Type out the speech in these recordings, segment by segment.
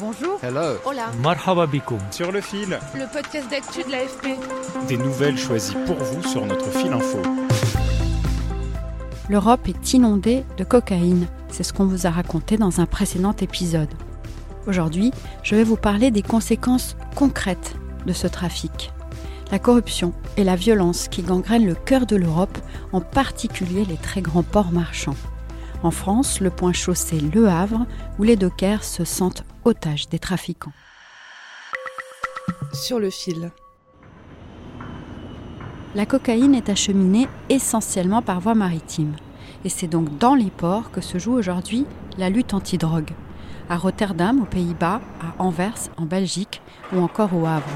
Bonjour. Hello. Hola. Marhaba bikoum. Sur le fil. Le podcast d'actu de l'AFP. Des nouvelles choisies pour vous sur notre fil info. L'Europe est inondée de cocaïne. C'est ce qu'on vous a raconté dans un précédent épisode. Aujourd'hui, je vais vous parler des conséquences concrètes de ce trafic. La corruption et la violence qui gangrènent le cœur de l'Europe, en particulier les très grands ports marchands. En France, le point chaud c'est Le Havre, où les dockers se sentent otages des trafiquants. Sur le fil. La cocaïne est acheminée essentiellement par voie maritime. Et c'est donc dans les ports que se joue aujourd'hui la lutte antidrogue. À Rotterdam, aux Pays-Bas, à Anvers, en Belgique ou encore au Havre.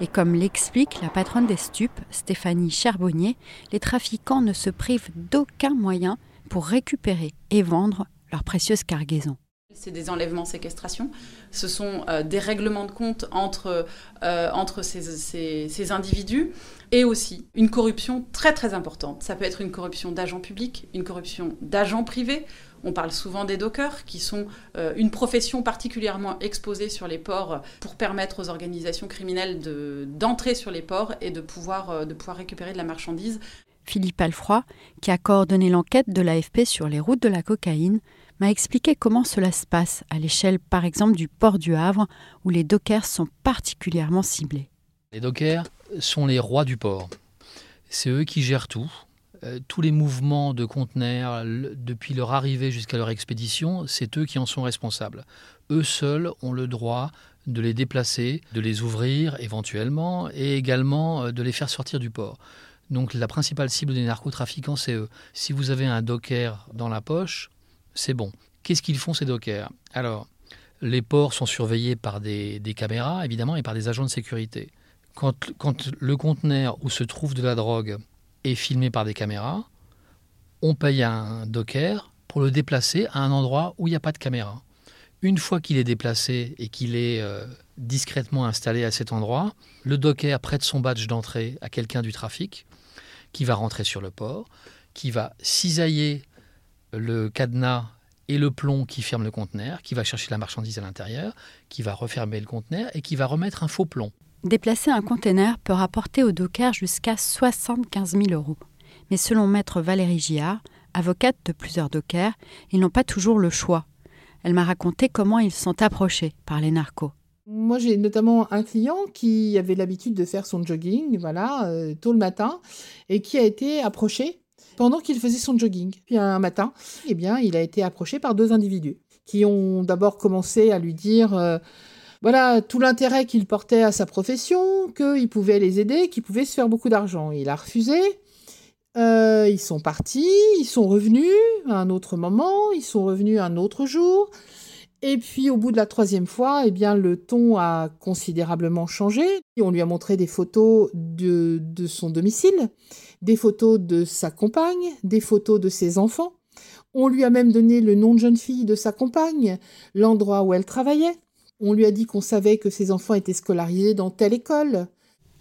Et comme l'explique la patronne des stupes, Stéphanie Charbonnier, les trafiquants ne se privent d'aucun moyen pour récupérer et vendre leurs précieuses cargaisons. C'est des enlèvements, séquestrations. Ce sont euh, des règlements de compte entre, euh, entre ces, ces, individus et aussi une corruption très très importante. Ça peut être une corruption d'agents publics, une corruption d'agents privés. On parle souvent des dockers, qui sont euh, une profession particulièrement exposée sur les ports pour permettre aux organisations criminelles d'entrer sur les ports et de pouvoir, de pouvoir récupérer de la marchandise. Philippe Alfroy, qui a coordonné l'enquête de l'AFP sur les routes de la cocaïne, m'a expliqué comment cela se passe à l'échelle par exemple du port du Havre où les dockers sont particulièrement ciblés. Les dockers sont les rois du port. C'est eux qui gèrent tout. Euh, tous les mouvements de conteneurs, depuis leur arrivée jusqu'à leur expédition, c'est eux qui en sont responsables. Eux seuls ont le droit de les déplacer, de les ouvrir éventuellement et également euh, de les faire sortir du port. Donc la principale cible des narcotrafiquants, c'est eux. Si vous avez un docker dans la poche, c'est bon. Qu'est-ce qu'ils font ces dockers? Alors, les ports sont surveillés par des, caméras, évidemment, et par des agents de sécurité. Quand, quand, le conteneur où se trouve de la drogue est filmé par des caméras, on paye un docker pour le déplacer à un endroit où il n'y a pas de caméra. Une fois qu'il est déplacé et qu'il est euh, discrètement installé à cet endroit, le docker prête son badge d'entrée à quelqu'un du trafic qui va rentrer sur le port, qui va cisailler le cadenas et le plomb qui ferme le conteneur, qui va chercher la marchandise à l'intérieur, qui va refermer le conteneur et qui va remettre un faux plomb. Déplacer un conteneur peut rapporter au docker jusqu'à 75 000 euros. Mais selon maître Valérie Giard, avocate de plusieurs dockers, ils n'ont pas toujours le choix. Elle m'a raconté comment ils sont approchés par les narcos. Moi, j'ai notamment un client qui avait l'habitude de faire son jogging, voilà, euh, tôt le matin, et qui a été approché pendant qu'il faisait son jogging. Puis un matin, eh bien, il a été approché par deux individus qui ont d'abord commencé à lui dire euh, voilà tout l'intérêt qu'il portait à sa profession, qu'il pouvait les aider, qu'il pouvait se faire beaucoup d'argent. Il a refusé. Euh, ils sont partis, ils sont revenus à un autre moment, ils sont revenus un autre jour. Et puis au bout de la troisième fois, eh bien le ton a considérablement changé. On lui a montré des photos de, de son domicile, des photos de sa compagne, des photos de ses enfants. On lui a même donné le nom de jeune fille de sa compagne, l'endroit où elle travaillait. On lui a dit qu'on savait que ses enfants étaient scolarisés dans telle école.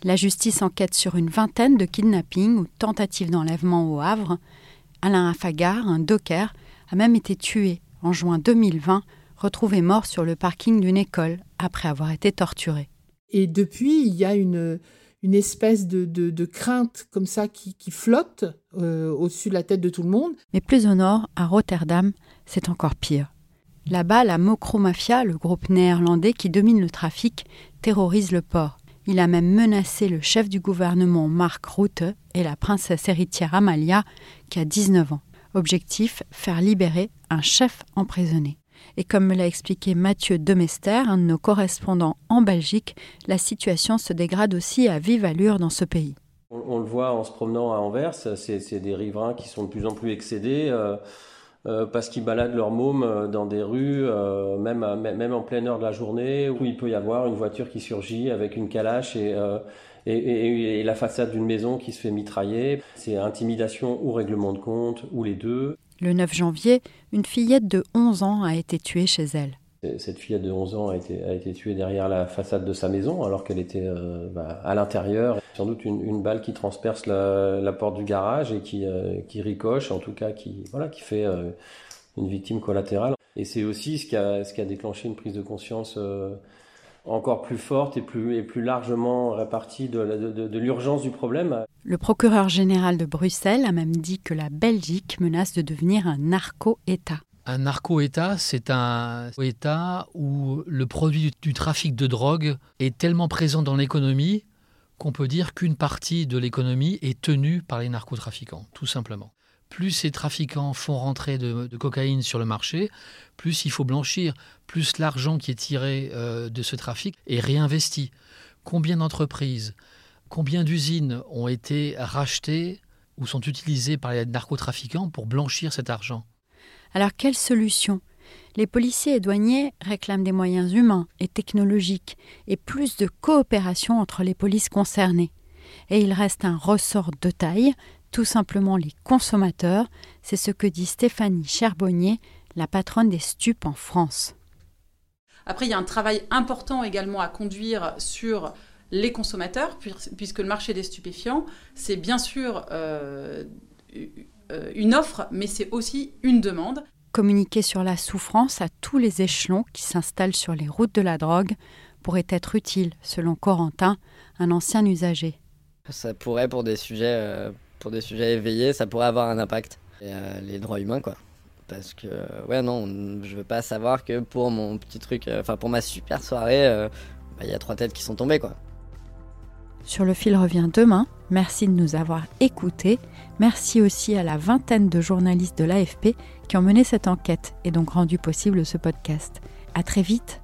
La justice enquête sur une vingtaine de kidnappings ou tentatives d'enlèvement au Havre. Alain Afagar, un docker, a même été tué en juin 2020 retrouvé mort sur le parking d'une école après avoir été torturé. Et depuis, il y a une, une espèce de, de, de crainte comme ça qui, qui flotte euh, au-dessus de la tête de tout le monde. Mais plus au nord, à Rotterdam, c'est encore pire. Là-bas, la Mafia, le groupe néerlandais qui domine le trafic, terrorise le port. Il a même menacé le chef du gouvernement Mark Rutte et la princesse héritière Amalia, qui a 19 ans. Objectif, faire libérer un chef emprisonné. Et comme me l'a expliqué Mathieu Demester, un de nos correspondants en Belgique, la situation se dégrade aussi à vive allure dans ce pays. On, le voit en se promenant à Anvers, c'est des riverains qui sont de plus en plus excédés. Euh, euh, parce qu'ils baladent leur môme euh, dans des rues, même, en pleine heure de la journée, où il peut y avoir une voiture qui surgit avec une calache et, et la façade d'une maison qui se fait mitrailler. C'est intimidation ou règlement de compte, ou les deux. Le 9 janvier, une fillette de 11 ans a été tuée chez elle. Cette fillette de 11 ans a été, tuée derrière la façade de sa maison alors qu'elle était euh, bah, à l'intérieur. Sans doute une, balle qui transperce la, porte du garage et qui, euh, qui ricoche, en tout cas qui, voilà, qui fait euh, une victime collatérale. Et c'est aussi ce qui a déclenché une prise de conscience encore plus forte et plus, et plus largement répartie de, de, de l'urgence du problème. Le procureur général de Bruxelles a même dit que la Belgique menace de devenir un narco-État. Un narco-État, c'est un État où le produit du trafic de drogue est tellement présent dans l'économie qu'on peut dire qu'une partie de l'économie est tenue par les narcotrafiquants, tout simplement. Plus ces trafiquants font rentrer de, cocaïne sur le marché, plus il faut blanchir, plus l'argent qui est tiré euh, de ce trafic est réinvesti. Combien d'entreprises, combien d'usines ont été rachetées ou sont utilisées par les narcotrafiquants pour blanchir cet argent? Alors quelle solution? Les policiers et douaniers réclament des moyens humains et technologiques et plus de coopération entre les polices concernées. Et il reste un ressort de taille, tout simplement les consommateurs, c'est ce que dit Stéphanie Cherbonnier, la patronne des stupes en France. Après, il y a un travail important également à conduire sur les consommateurs, puisque le marché des stupéfiants, c'est bien sûr euh, une offre, mais c'est aussi une demande. Communiquer sur la souffrance à tous les échelons qui s'installent sur les routes de la drogue pourrait être utile, selon Corentin, un ancien usager. Ça pourrait, pour des sujets, euh, pour des sujets éveillés, ça pourrait avoir un impact. Euh, les droits humains, quoi. Parce que, ouais, non, je veux pas savoir que pour mon petit truc, enfin, pour ma super soirée, bah, il y a trois têtes qui sont tombées, quoi. Sur le fil revient demain. Merci de nous avoir écoutés. Merci aussi à la vingtaine de journalistes de l'AFP qui ont mené cette enquête et donc rendu possible ce podcast. À très vite.